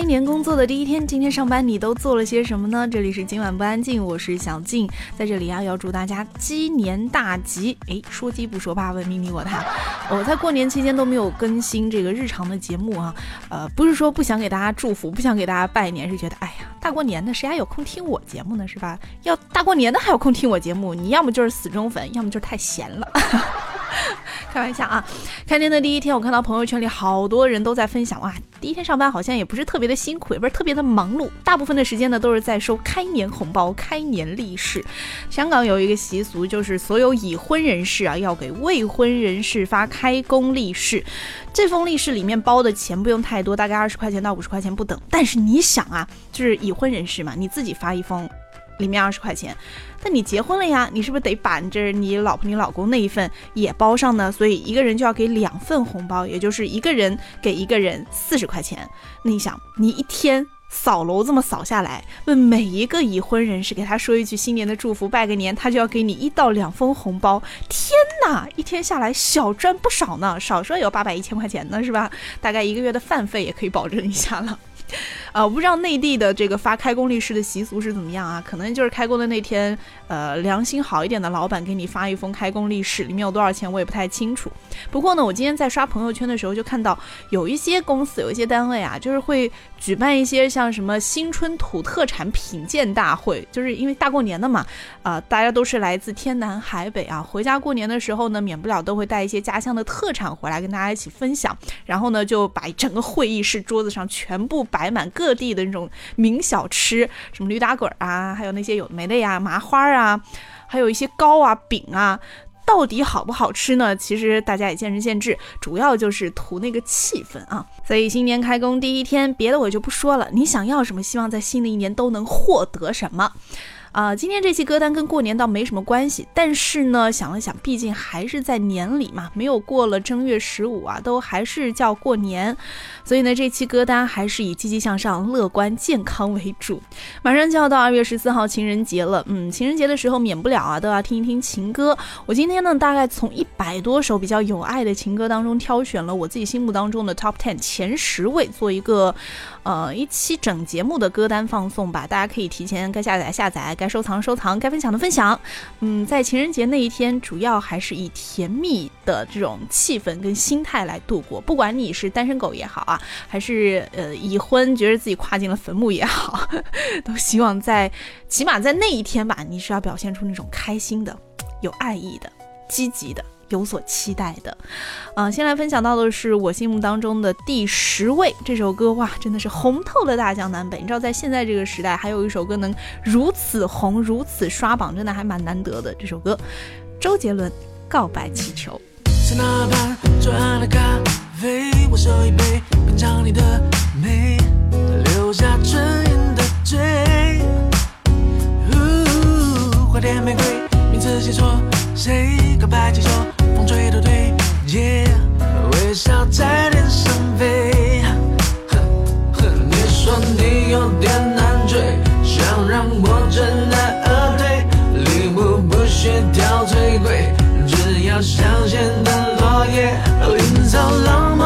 一年工作的第一天，今天上班你都做了些什么呢？这里是今晚不安静，我是小静，在这里啊要祝大家鸡年大吉。哎，说鸡不说八，文明你我他。我在过年期间都没有更新这个日常的节目啊，呃，不是说不想给大家祝福，不想给大家拜年，是觉得哎呀，大过年的谁还有空听我节目呢？是吧？要大过年的还有空听我节目，你要么就是死忠粉，要么就是太闲了。开玩笑啊！开年的第一天，我看到朋友圈里好多人都在分享哇，第一天上班好像也不是特别的辛苦，也不是特别的忙碌，大部分的时间呢都是在收开年红包、开年利是。香港有一个习俗，就是所有已婚人士啊要给未婚人士发开工利是，这封利是里面包的钱不用太多，大概二十块钱到五十块钱不等。但是你想啊，就是已婚人士嘛，你自己发一封。里面二十块钱，那你结婚了呀？你是不是得把这你老婆、你老公那一份也包上呢？所以一个人就要给两份红包，也就是一个人给一个人四十块钱。那你想，你一天扫楼这么扫下来，问每一个已婚人士，给他说一句新年的祝福，拜个年，他就要给你一到两封红包。天哪，一天下来小赚不少呢，少说有八百一千块钱呢，是吧？大概一个月的饭费也可以保证一下了。呃，我不知道内地的这个发开工利是的习俗是怎么样啊？可能就是开工的那天，呃，良心好一点的老板给你发一封开工利是，里面有多少钱我也不太清楚。不过呢，我今天在刷朋友圈的时候就看到有一些公司、有一些单位啊，就是会举办一些像什么新春土特产品鉴大会，就是因为大过年的嘛，啊，大家都是来自天南海北啊，回家过年的时候呢，免不了都会带一些家乡的特产回来跟大家一起分享，然后呢，就把整个会议室桌子上全部摆满。各地的那种名小吃，什么驴打滚啊，还有那些有的没的呀，麻花啊，还有一些糕啊、饼啊，到底好不好吃呢？其实大家也见仁见智，主要就是图那个气氛啊。所以新年开工第一天，别的我就不说了，你想要什么，希望在新的一年都能获得什么。啊，今天这期歌单跟过年倒没什么关系，但是呢，想了想，毕竟还是在年里嘛，没有过了正月十五啊，都还是叫过年，所以呢，这期歌单还是以积极向上、乐观健康为主。马上就要到二月十四号情人节了，嗯，情人节的时候免不了啊，都要听一听情歌。我今天呢，大概从一百多首比较有爱的情歌当中挑选了我自己心目当中的 top ten 前十位，做一个呃一期整节目的歌单放送吧。大家可以提前该下载下载。该收藏收藏，该分享的分享。嗯，在情人节那一天，主要还是以甜蜜的这种气氛跟心态来度过。不管你是单身狗也好啊，还是呃已婚觉得自己跨进了坟墓也好，都希望在起码在那一天吧，你是要表现出那种开心的、有爱意的、积极的。有所期待的，啊，先来分享到的是我心目当中的第十位这首歌，哇，真的是红透了大江南北。你知道，在现在这个时代，还有一首歌能如此红、如此刷榜，真的还蛮难得的。这首歌，周杰伦《告白气球》。自己说谁告白气球？风吹都对，微笑在脸上飞。你说你有点难追，想让我知难而退，礼物不需挑最贵，只要香榭的落叶，营造浪漫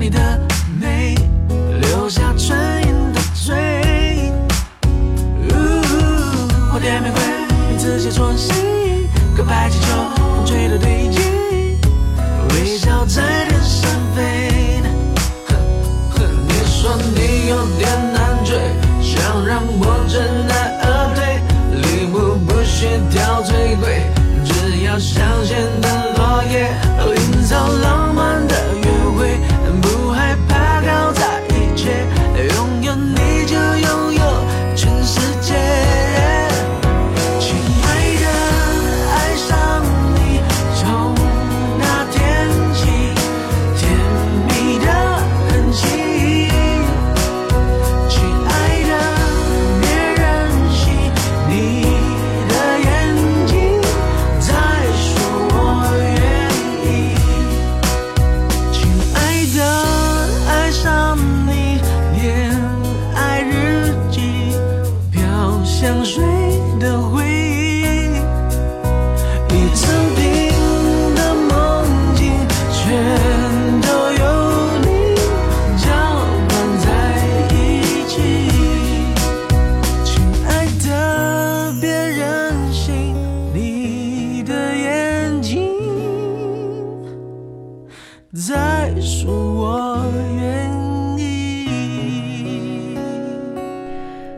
你的美，留下唇印的嘴。花店玫瑰，名字写错心，告白气球，风吹的对镜，微笑在天上飞。你说你有点难追，想让我知难而退，礼物不需挑最贵，只要香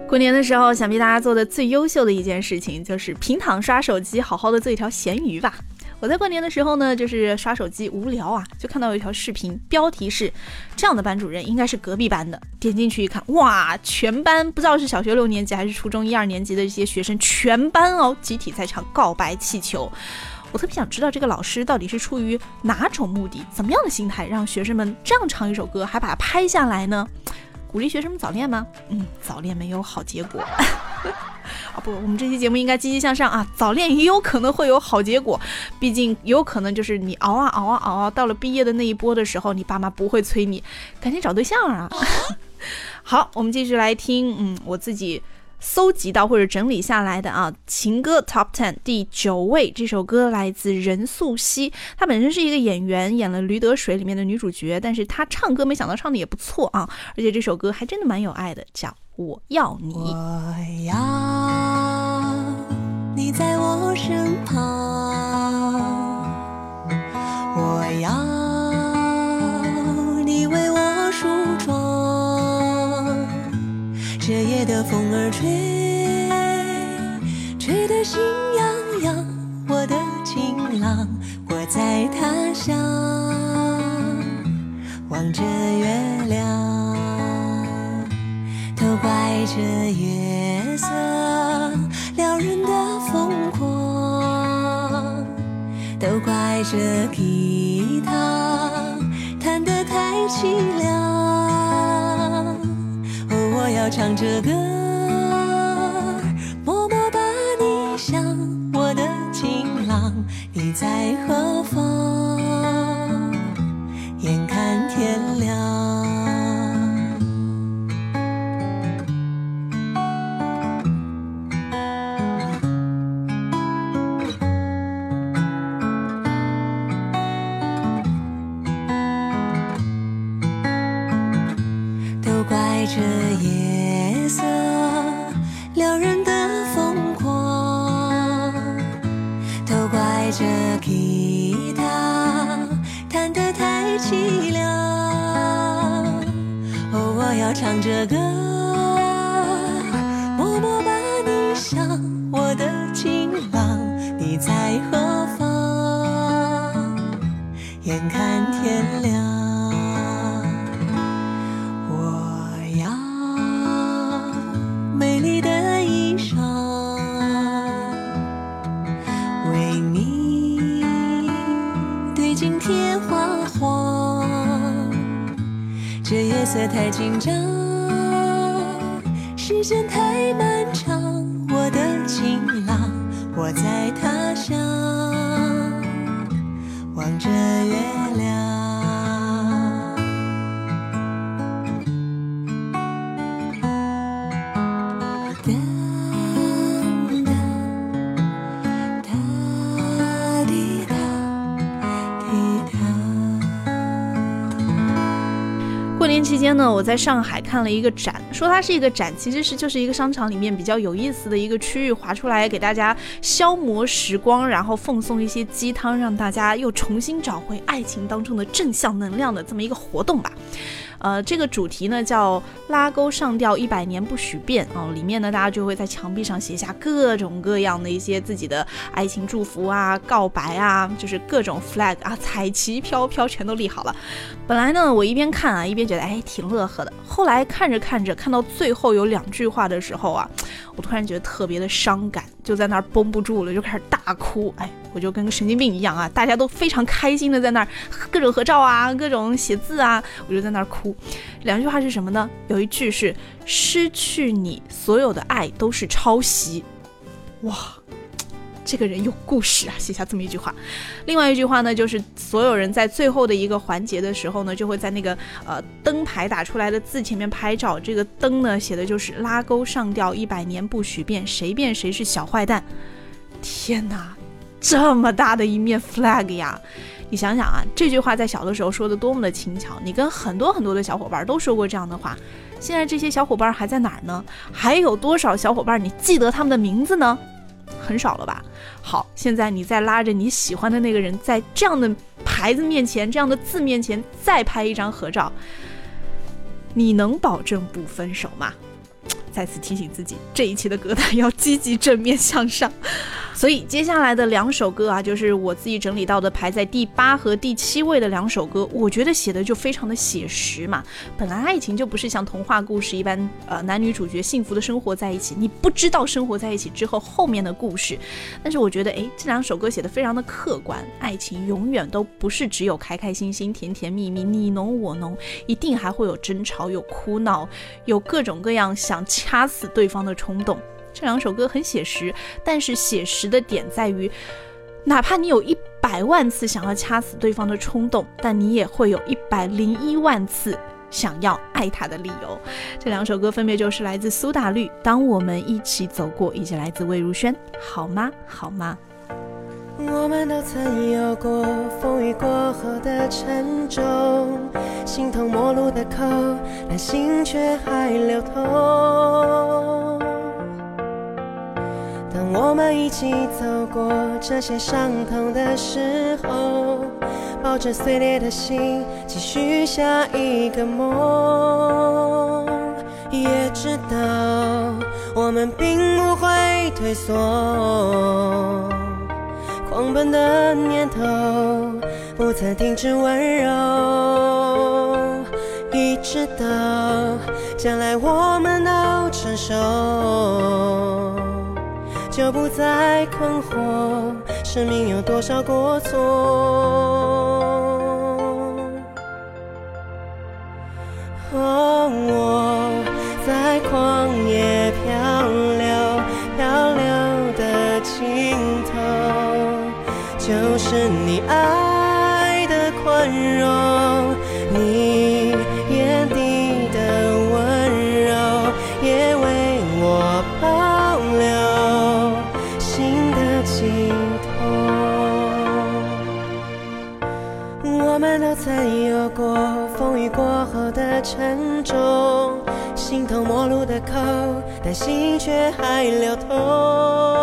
过年的时候，想必大家做的最优秀的一件事情就是平躺刷手机，好好的做一条咸鱼吧。我在过年的时候呢，就是刷手机无聊啊，就看到有一条视频，标题是这样的班主任应该是隔壁班的。点进去一看，哇，全班不知道是小学六年级还是初中一二年级的这些学生，全班哦集体在唱告白气球。我特别想知道这个老师到底是出于哪种目的，怎么样的心态，让学生们这样唱一首歌，还把它拍下来呢？鼓励学生们早恋吗？嗯，早恋没有好结果。啊不，我们这期节目应该积极向上啊！早恋也有可能会有好结果，毕竟有可能就是你熬啊熬啊熬啊，到了毕业的那一波的时候，你爸妈不会催你，赶紧找对象啊！好，我们继续来听，嗯，我自己搜集到或者整理下来的啊，情歌 Top Ten 第九位，这首歌来自任素汐，她本身是一个演员，演了《驴得水》里面的女主角，但是她唱歌没想到唱的也不错啊，而且这首歌还真的蛮有爱的，叫《我要你》。我要你在我身旁，我要你为我这夜的风儿吹，吹得心痒痒。我的情郎，我在他乡，望着月亮。都怪这月色撩人的疯狂，都怪这唱着歌，期间呢，我在上海看了一个展，说它是一个展，其实是就是一个商场里面比较有意思的一个区域，划出来给大家消磨时光，然后奉送一些鸡汤，让大家又重新找回爱情当中的正向能量的这么一个活动吧。呃，这个主题呢叫拉钩上吊一百年不许变啊，里面呢大家就会在墙壁上写下各种各样的一些自己的爱情祝福啊、告白啊，就是各种 flag 啊，彩旗飘飘全都立好了。本来呢我一边看啊一边觉得哎挺乐呵的，后来看着看着看到最后有两句话的时候啊，我突然觉得特别的伤感，就在那儿绷不住了，就开始大哭。哎，我就跟个神经病一样啊，大家都非常开心的在那儿各种合照啊，各种写字啊，我就在那儿哭。两句话是什么呢？有一句是“失去你，所有的爱都是抄袭”。哇，这个人有故事啊，写下这么一句话。另外一句话呢，就是所有人在最后的一个环节的时候呢，就会在那个呃灯牌打出来的字前面拍照。这个灯呢，写的就是“拉钩上吊一百年不许变，谁变谁是小坏蛋”。天哪，这么大的一面 flag 呀！你想想啊，这句话在小的时候说的多么的轻巧，你跟很多很多的小伙伴都说过这样的话。现在这些小伙伴还在哪儿呢？还有多少小伙伴你记得他们的名字呢？很少了吧？好，现在你再拉着你喜欢的那个人，在这样的牌子面前、这样的字面前再拍一张合照，你能保证不分手吗？再次提醒自己，这一期的歌单要积极正面向上。所以接下来的两首歌啊，就是我自己整理到的排在第八和第七位的两首歌，我觉得写的就非常的写实嘛。本来爱情就不是像童话故事一般，呃，男女主角幸福的生活在一起，你不知道生活在一起之后后面的故事。但是我觉得，哎，这两首歌写的非常的客观，爱情永远都不是只有开开心心、甜甜蜜蜜、你侬我侬，一定还会有争吵、有哭闹、有各种各样想掐死对方的冲动。这两首歌很写实，但是写实的点在于，哪怕你有一百万次想要掐死对方的冲动，但你也会有一百零一万次想要爱他的理由。这两首歌分别就是来自苏打绿《当我们一起走过》，以及来自魏如萱《好吗好吗》。我们都曾有过风雨过后的沉重，形同陌路的口，但心却还流通。当我们一起走过这些伤痛的时候，抱着碎裂的心，继续下一个梦，也知道我们并不会退缩。狂奔的念头不曾停止温柔，一直到将来我们都成熟。就不再困惑，生命有多少过错？心头陌路的口，但心却还流通。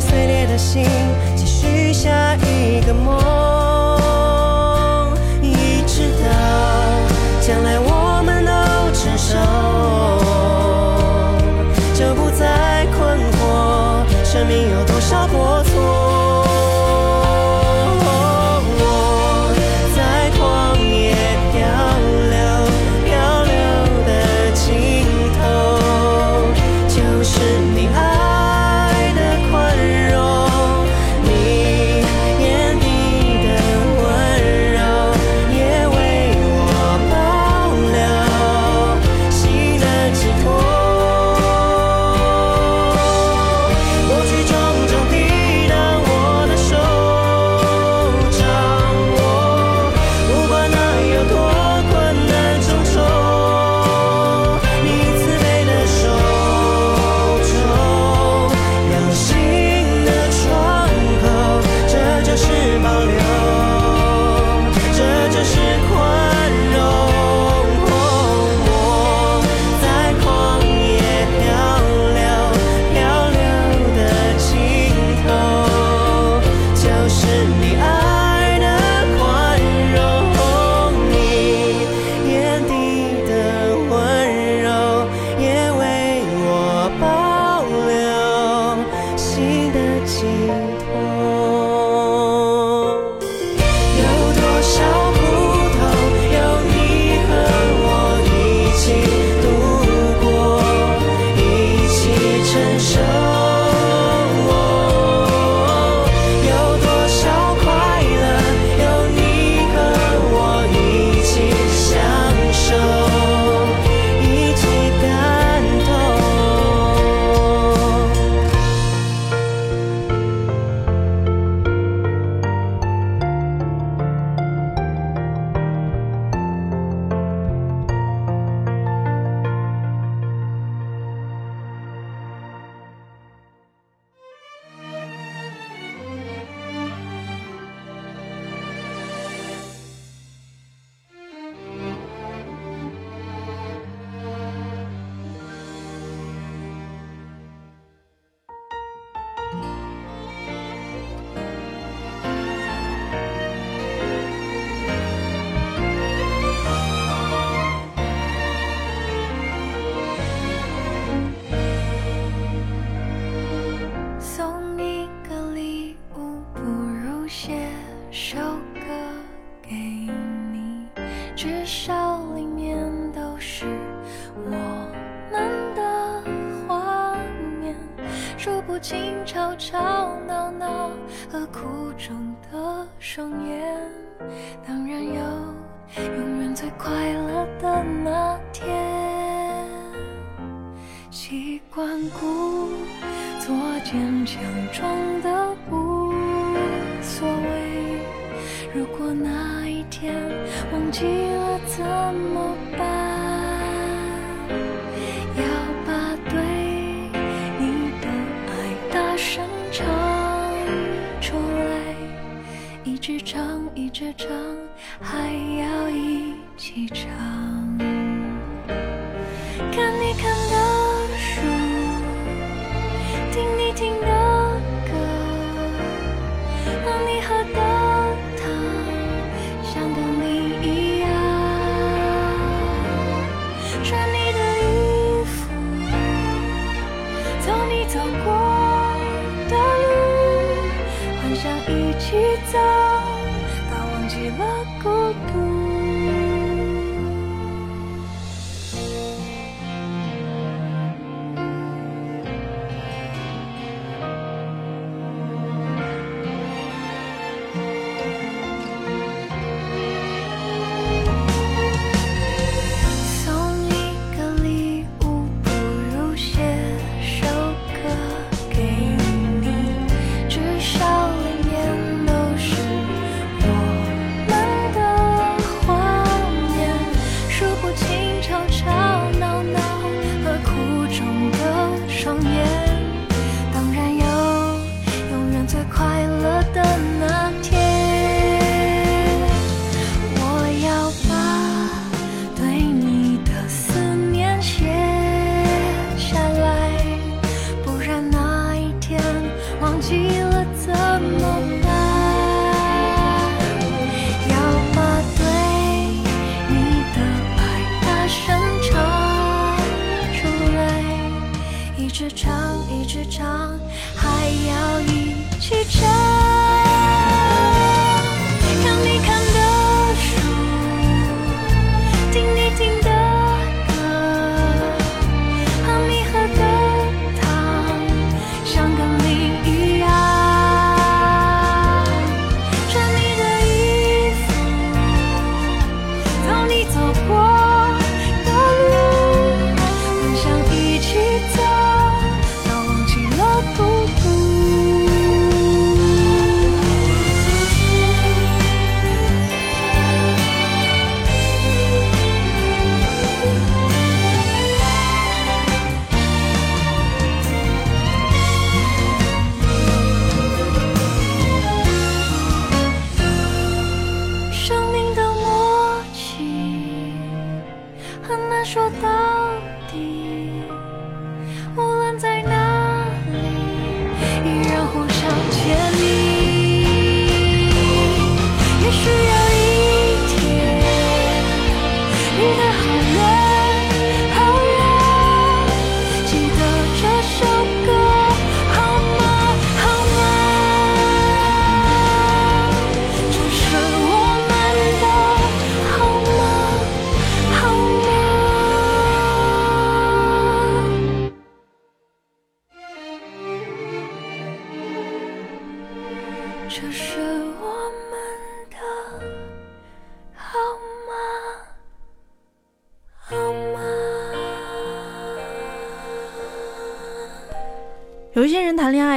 碎裂的心，继续下一个梦，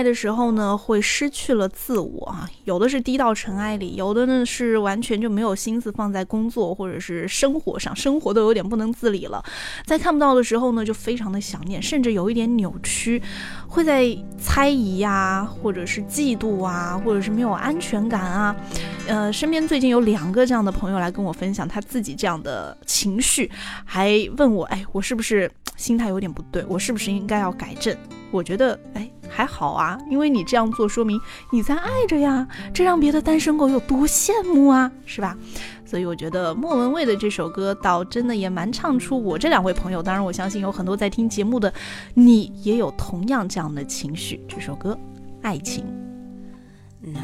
的时候呢，会失去了自我啊，有的是低到尘埃里，有的呢是完全就没有心思放在工作或者是生活上，生活都有点不能自理了。在看不到的时候呢，就非常的想念，甚至有一点扭曲，会在猜疑呀，或者是嫉妒啊，或者是没有安全感啊。呃，身边最近有两个这样的朋友来跟我分享他自己这样的情绪，还问我，哎，我是不是心态有点不对？我是不是应该要改正？我觉得，哎，还好啊，因为你这样做，说明你在爱着呀，这让别的单身狗有多羡慕啊，是吧？所以我觉得莫文蔚的这首歌，倒真的也蛮唱出我这两位朋友，当然我相信有很多在听节目的你，也有同样这样的情绪。这首歌，《爱情》。那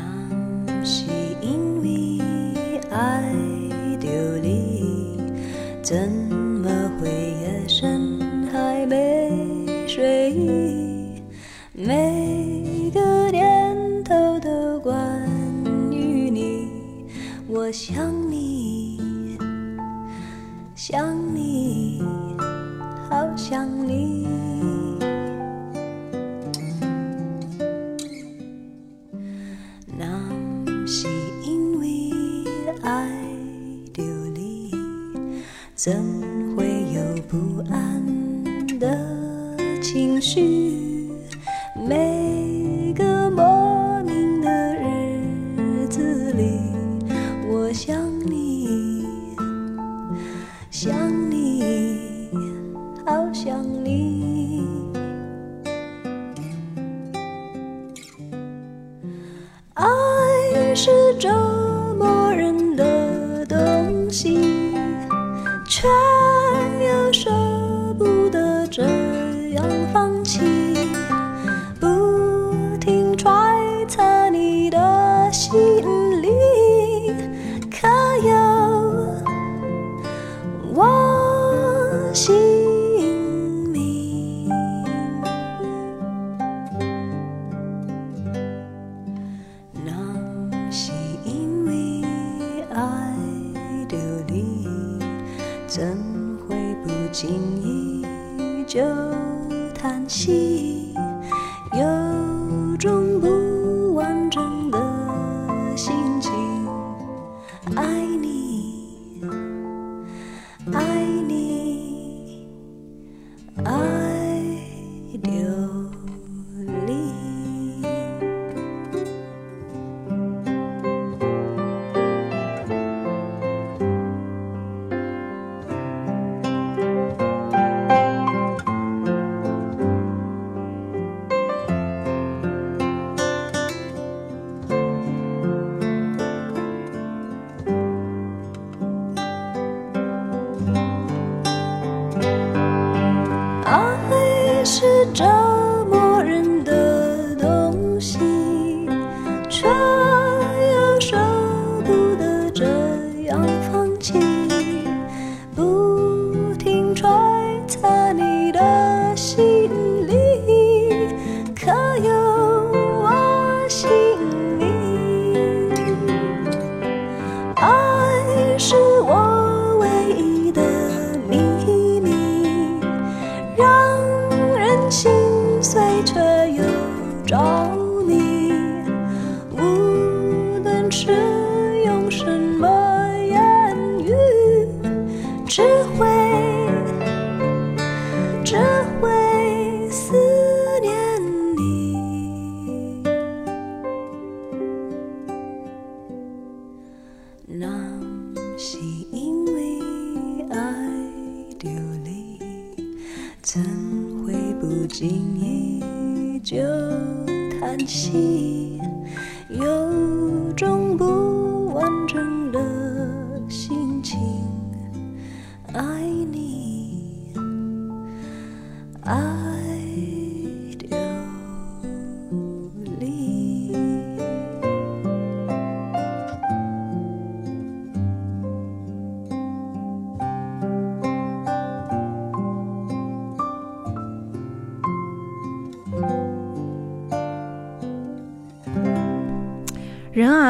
是因为爱着你，怎么会夜深还没睡意？每个念头都关于你我想你想你好想你。那是因为爱着你怎会有不安的情绪？每个莫名的日子里，我想你，想你，好想你。爱是折放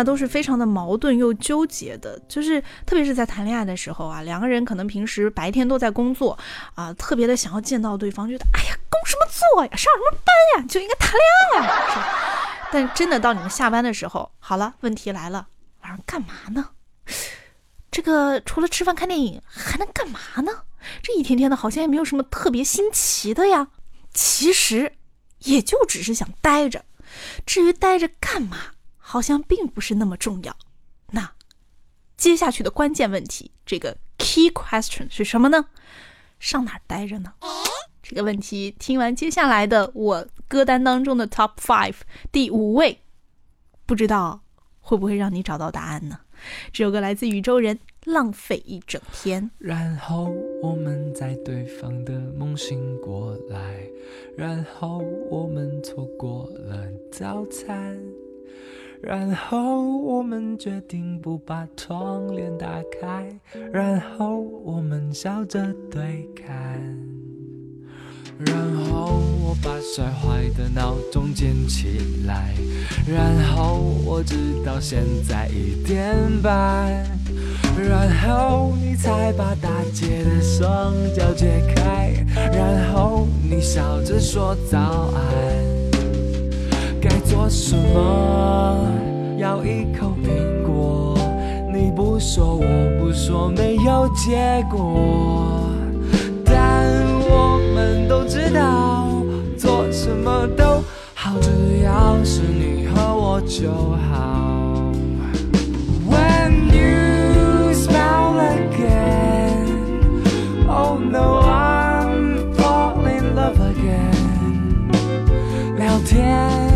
都是非常的矛盾又纠结的，就是特别是在谈恋爱的时候啊，两个人可能平时白天都在工作啊，特别的想要见到对方，觉得哎呀工什么作呀，上什么班呀，就应该谈恋爱啊。是但真的到你们下班的时候，好了，问题来了，晚上干嘛呢？这个除了吃饭看电影还能干嘛呢？这一天天的，好像也没有什么特别新奇的呀。其实也就只是想待着，至于待着干嘛，好像并不是那么重要。那接下去的关键问题，这个 key question 是什么呢？上哪待着呢？这个问题听完接下来的我歌单当中的 top five 第五位，不知道会不会让你找到答案呢？这首歌来自宇宙人，《浪费一整天》。然后我们在对方的梦醒过来，然后我们错过了早餐，然后我们决定不把窗帘打开，然后我们笑着对看。然后我把摔坏的闹钟捡起来，然后我直到现在一点半，然后你才把大姐的双脚解开，然后你笑着说早安。做什么？咬一口苹果，你不说我不说，没有结果。但我们都知道，做什么都好，只要是你和我就好。聊天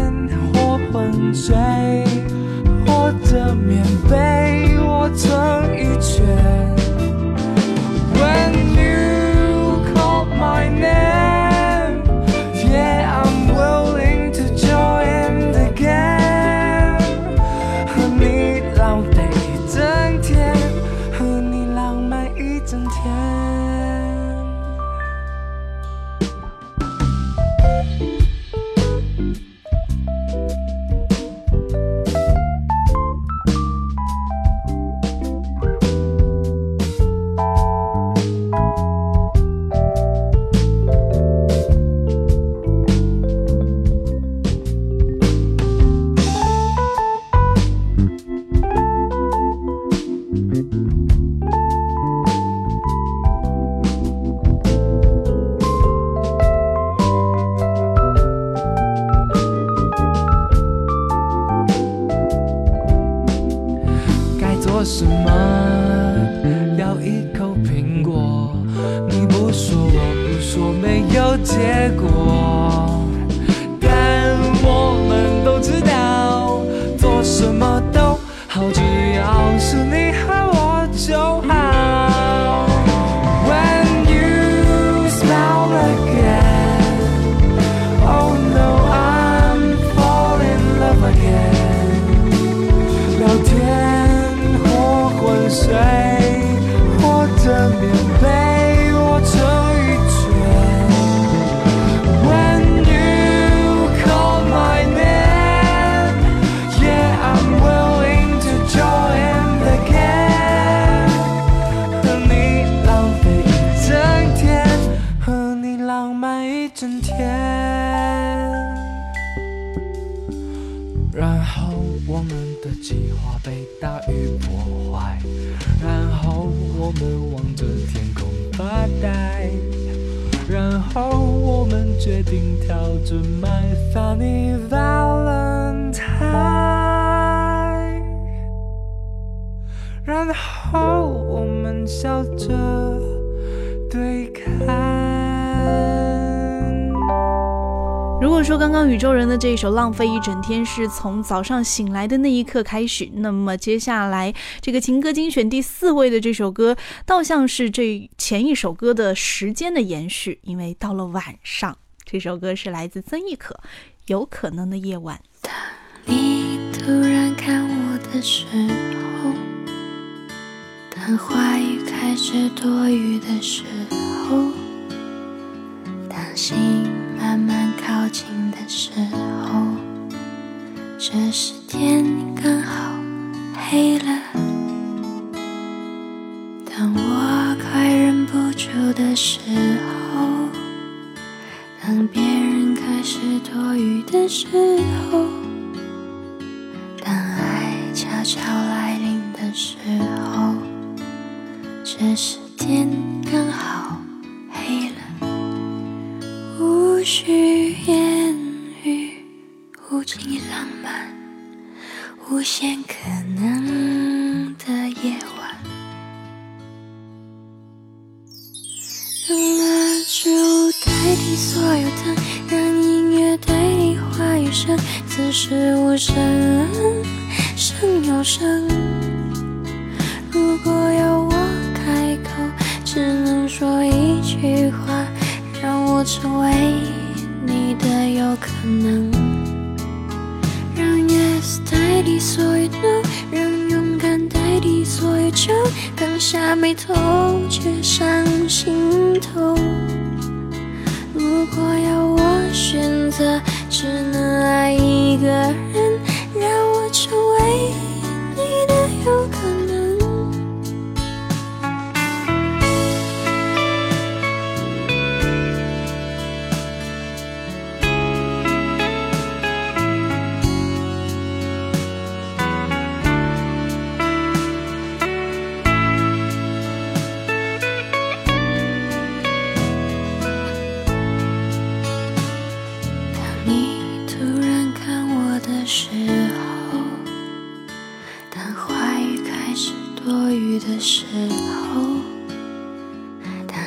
我的棉被我曾一觉。这一首《浪费一整天》是从早上醒来的那一刻开始，那么接下来这个情歌精选第四位的这首歌，倒像是这前一首歌的时间的延续，因为到了晚上，这首歌是来自曾轶可，《有可能的夜晚》。当你突然看我的时候，当话语开始多余的时候，当心慢慢靠近时候，这时天刚好黑了。当我快忍不住的时候，当别人开始多余的时候。当爱悄悄来临的时候，这时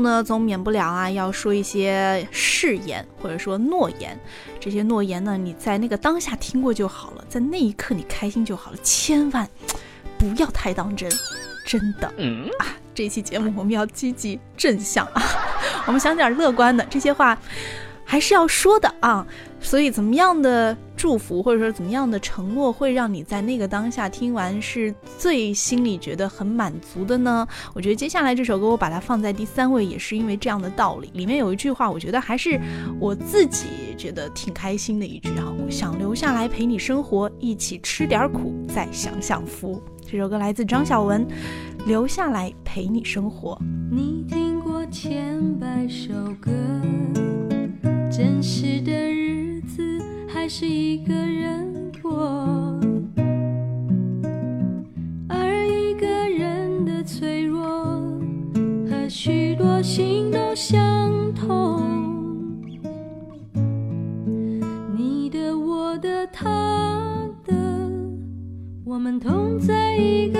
呢，总免不了啊，要说一些誓言或者说诺言。这些诺言呢，你在那个当下听过就好了，在那一刻你开心就好了，千万不要太当真，真的、啊！这期节目我们要积极正向啊，我们想点乐观的，这些话还是要说的啊。所以，怎么样的祝福或者说怎么样的承诺，会让你在那个当下听完是最心里觉得很满足的呢？我觉得接下来这首歌我把它放在第三位，也是因为这样的道理。里面有一句话，我觉得还是我自己觉得挺开心的一句哈，我想留下来陪你生活，一起吃点苦，再享享福。这首歌来自张小文，《留下来陪你生活》。你听过千百首歌，真实的日子还是一个人过，而一个人的脆弱和许多心都相同。你的、我的、他的，我们同在一个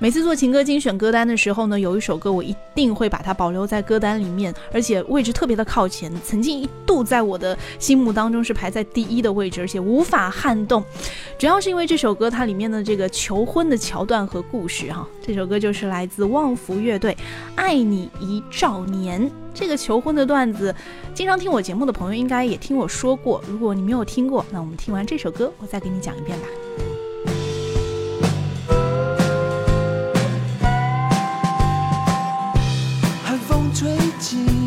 每次做情歌精选歌单的时候呢，有一首歌我一定会把它保留在歌单里面，而且位置特别的靠前，曾经一度在我的心目当中是排在第一的位置，而且无法撼动。主要是因为这首歌它里面的这个求婚的桥段和故事哈，这首歌就是来自旺福乐队《爱你一兆年》。这个求婚的段子，经常听我节目的朋友应该也听我说过。如果你没有听过，那我们听完这首歌，我再给你讲一遍吧。吹起，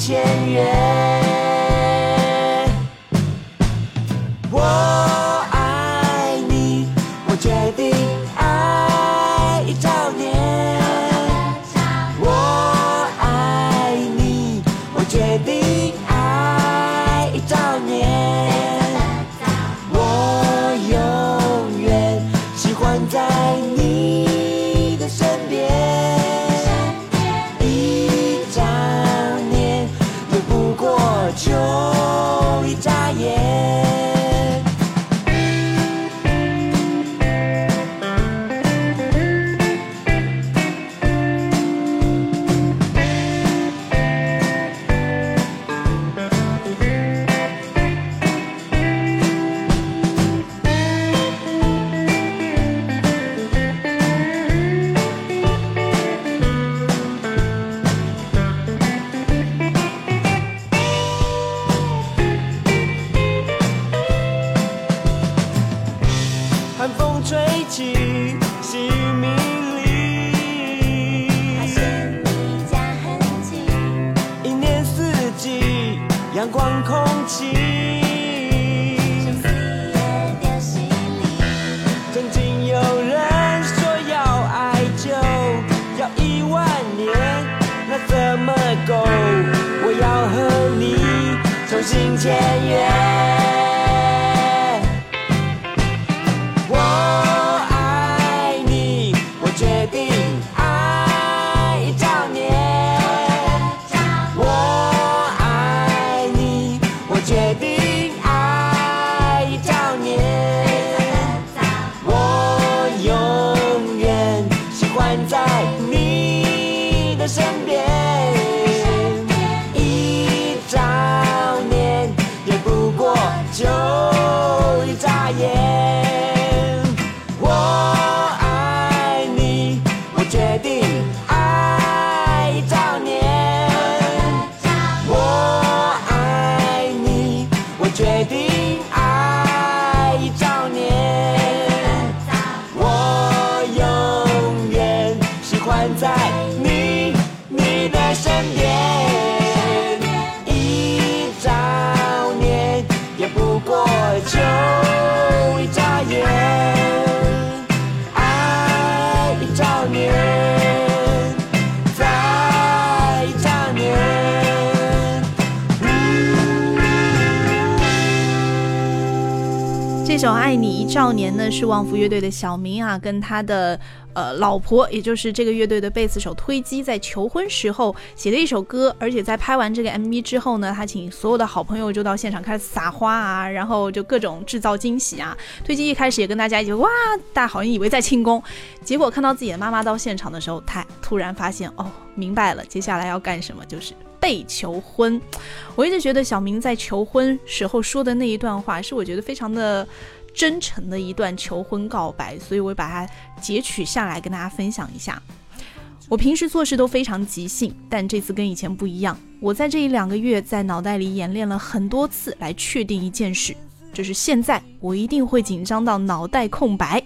签约。我爱你，我决定爱一兆年。我爱你，我决定爱一兆年。我永远喜欢在你爱你一兆年》呢，是旺福乐队的小明啊，跟他的呃老婆，也就是这个乐队的贝斯手推机，在求婚时候写的一首歌。而且在拍完这个 MV 之后呢，他请所有的好朋友就到现场开始撒花啊，然后就各种制造惊喜啊。推机一开始也跟大家一起哇，大家好像以为在庆功，结果看到自己的妈妈到现场的时候，他突然发现哦，明白了，接下来要干什么，就是。被求婚，我一直觉得小明在求婚时候说的那一段话，是我觉得非常的真诚的一段求婚告白，所以我把它截取下来跟大家分享一下。我平时做事都非常即兴，但这次跟以前不一样。我在这一两个月在脑袋里演练了很多次，来确定一件事，就是现在我一定会紧张到脑袋空白。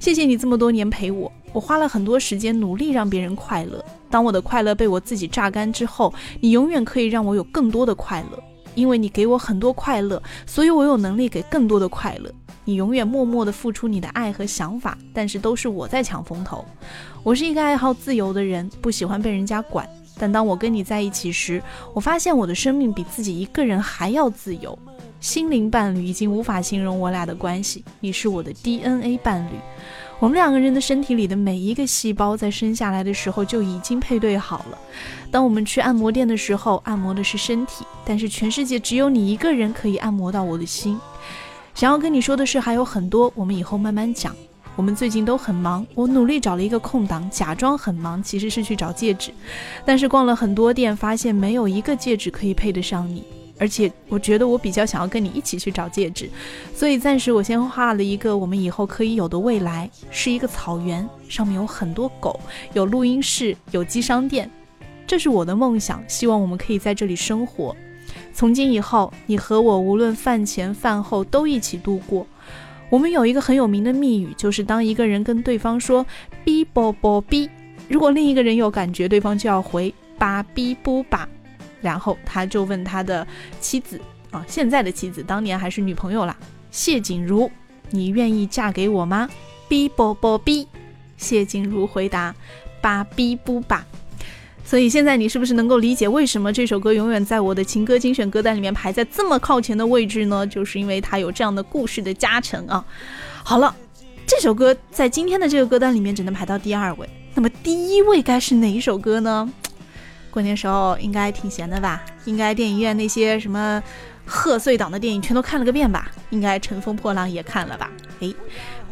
谢谢你这么多年陪我，我花了很多时间努力让别人快乐。当我的快乐被我自己榨干之后，你永远可以让我有更多的快乐，因为你给我很多快乐，所以我有能力给更多的快乐。你永远默默地付出你的爱和想法，但是都是我在抢风头。我是一个爱好自由的人，不喜欢被人家管。但当我跟你在一起时，我发现我的生命比自己一个人还要自由。心灵伴侣已经无法形容我俩的关系，你是我的 DNA 伴侣。我们两个人的身体里的每一个细胞，在生下来的时候就已经配对好了。当我们去按摩店的时候，按摩的是身体，但是全世界只有你一个人可以按摩到我的心。想要跟你说的事还有很多，我们以后慢慢讲。我们最近都很忙，我努力找了一个空档，假装很忙，其实是去找戒指。但是逛了很多店，发现没有一个戒指可以配得上你。而且我觉得我比较想要跟你一起去找戒指，所以暂时我先画了一个我们以后可以有的未来，是一个草原，上面有很多狗，有录音室，有机商店，这是我的梦想，希望我们可以在这里生活。从今以后，你和我无论饭前饭后都一起度过。我们有一个很有名的密语，就是当一个人跟对方说“哔啵啵哔”，如果另一个人有感觉，对方就要回“吧哔不吧”。然后他就问他的妻子啊，现在的妻子，当年还是女朋友啦，谢景如，你愿意嫁给我吗？哔啵啵哔，谢景如回答，吧哔不吧。所以现在你是不是能够理解为什么这首歌永远在我的情歌精选歌单里面排在这么靠前的位置呢？就是因为它有这样的故事的加成啊。好了，这首歌在今天的这个歌单里面只能排到第二位，那么第一位该是哪一首歌呢？过年时候应该挺闲的吧？应该电影院那些什么贺岁档的电影全都看了个遍吧？应该《乘风破浪》也看了吧？诶，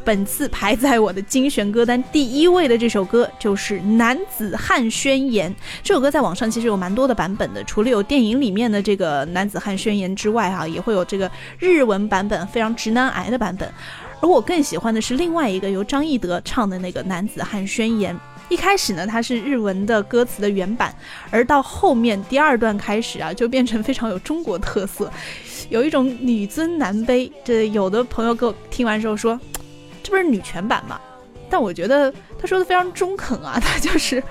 本次排在我的精选歌单第一位的这首歌就是《男子汉宣言》。这首歌在网上其实有蛮多的版本的，除了有电影里面的这个《男子汉宣言》之外，哈，也会有这个日文版本，非常直男癌的版本。而我更喜欢的是另外一个由张艺德唱的那个《男子汉宣言》。一开始呢，它是日文的歌词的原版，而到后面第二段开始啊，就变成非常有中国特色，有一种女尊男卑。这有的朋友给我听完之后说，不是女权版嘛？但我觉得他说的非常中肯啊，他就是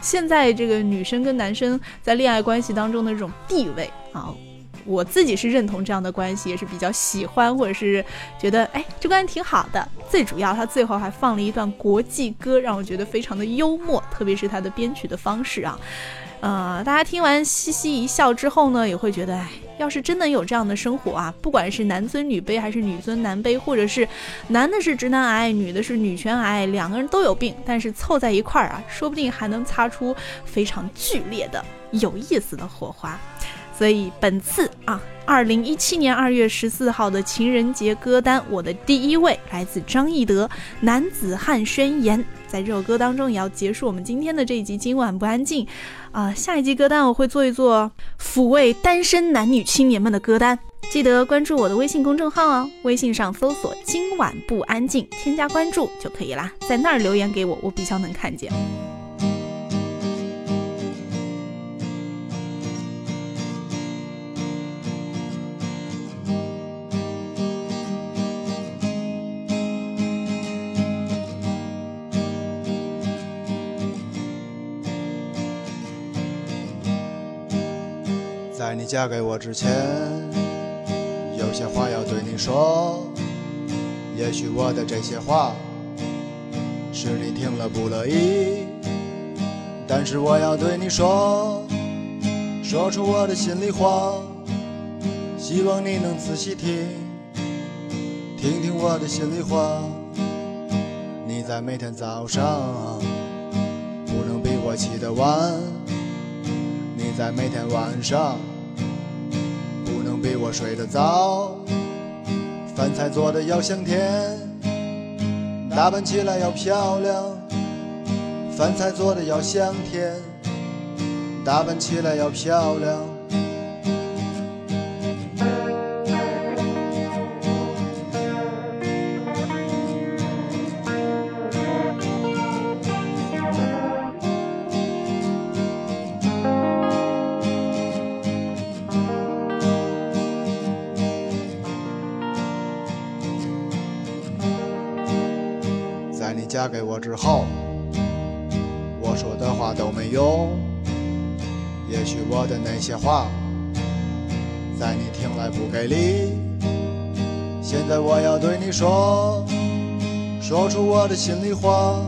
现在这个女生跟男生在恋爱关系当中的这种地位啊。我自己是认同这样的关系，也是比较喜欢，或者是觉得哎，这关系挺好的。最主要，他最后还放了一段国际歌，让我觉得非常的幽默，特别是他的编曲的方式啊。呃，大家听完嘻嘻一笑之后呢，也会觉得，哎，要是真能有这样的生活啊，不管是男尊女卑，还是女尊男卑，或者是男的是直男癌，女的是女权癌，两个人都有病，但是凑在一块儿啊，说不定还能擦出非常剧烈的、有意思的火花。所以本次啊，二零一七年二月十四号的情人节歌单，我的第一位来自张艺德《男子汉宣言》。在这首歌当中，也要结束我们今天的这一集。今晚不安静啊，下一集歌单我会做一做抚慰单身男女青年们的歌单。记得关注我的微信公众号哦，微信上搜索“今晚不安静”，添加关注就可以啦。在那儿留言给我，我比较能看见。嫁给我之前，有些话要对你说。也许我的这些话是你听了不乐意，但是我要对你说，说出我的心里话，希望你能仔细听。听听我的心里话。你在每天早上不能比我起得晚，你在每天晚上比我睡得早。饭菜做的要香甜，打扮起来要漂亮。饭菜做的要香甜，打扮起来要漂亮。之后，我说的话都没用。也许我的那些话，在你听来不给力。现在我要对你说，说出我的心里话，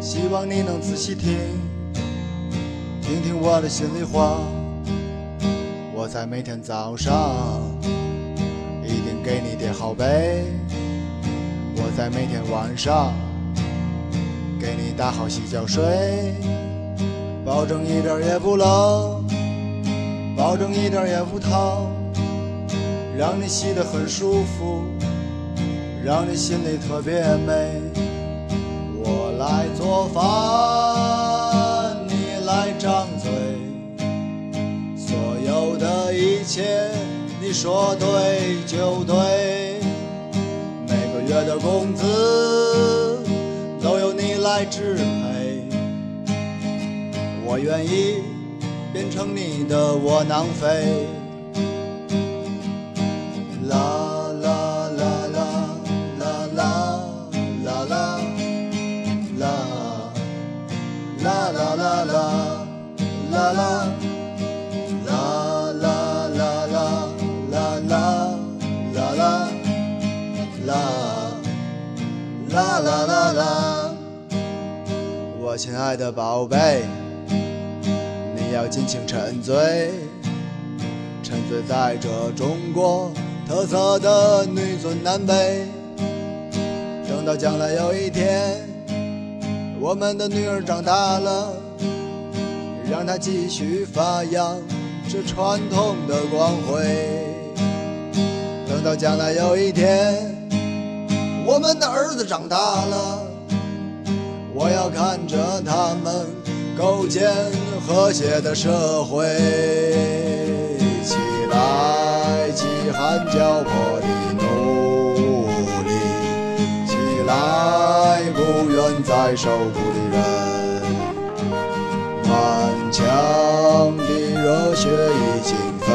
希望你能仔细听，听听我的心里话。我在每天早上一定给你叠好被。我在每天晚上给你打好洗脚水，保证一点也不冷，保证一点也不烫，让你洗得很舒服，让你心里特别美。我来做饭，你来张嘴，所有的一切你说对就对。每个月的工资都由你来支配，我愿意变成你的窝囊废。啦啦啦啦啦啦啦啦啦啦啦啦啦啦啦。啦啦啦啦我亲爱的宝贝，你要尽情沉醉，沉醉在这中国特色的女尊男卑。等到将来有一天，我们的女儿长大了，让她继续发扬这传统的光辉。等到将来有一天，我们的儿子长大了，我要看着他们构建和谐的社会。起来，饥寒交迫的奴隶，起来，不愿再受苦的人，满腔的热血已经沸